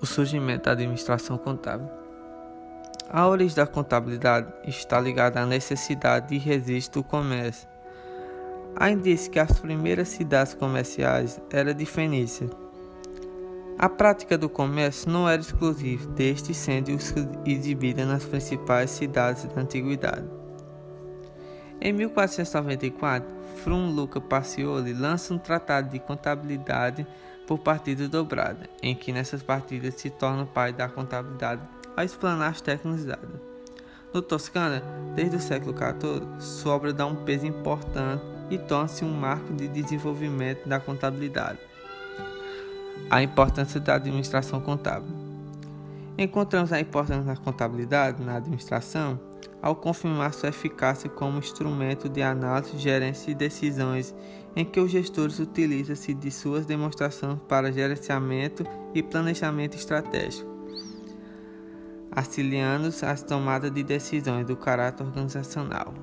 o surgimento da administração contábil. A origem da contabilidade está ligada à necessidade de registro do comércio. Há indícios que as primeiras cidades comerciais eram de Fenícia. A prática do comércio não era exclusiva deste, sendo exibida nas principais cidades da antiguidade. Em 1494, Frum Luca Pacioli lança um tratado de contabilidade por partida dobrada, em que nessas partidas se torna o pai da contabilidade ao explanar as técnicas. No Toscana, desde o século XIV, sua obra dá um peso importante e torna-se um marco de desenvolvimento da contabilidade. A importância da administração contábil. Encontramos a importância da contabilidade na administração ao confirmar sua eficácia como instrumento de análise, gerência e decisões, em que os gestores utilizam-se de suas demonstrações para gerenciamento e planejamento estratégico, auxiliando as tomadas de decisões do caráter organizacional.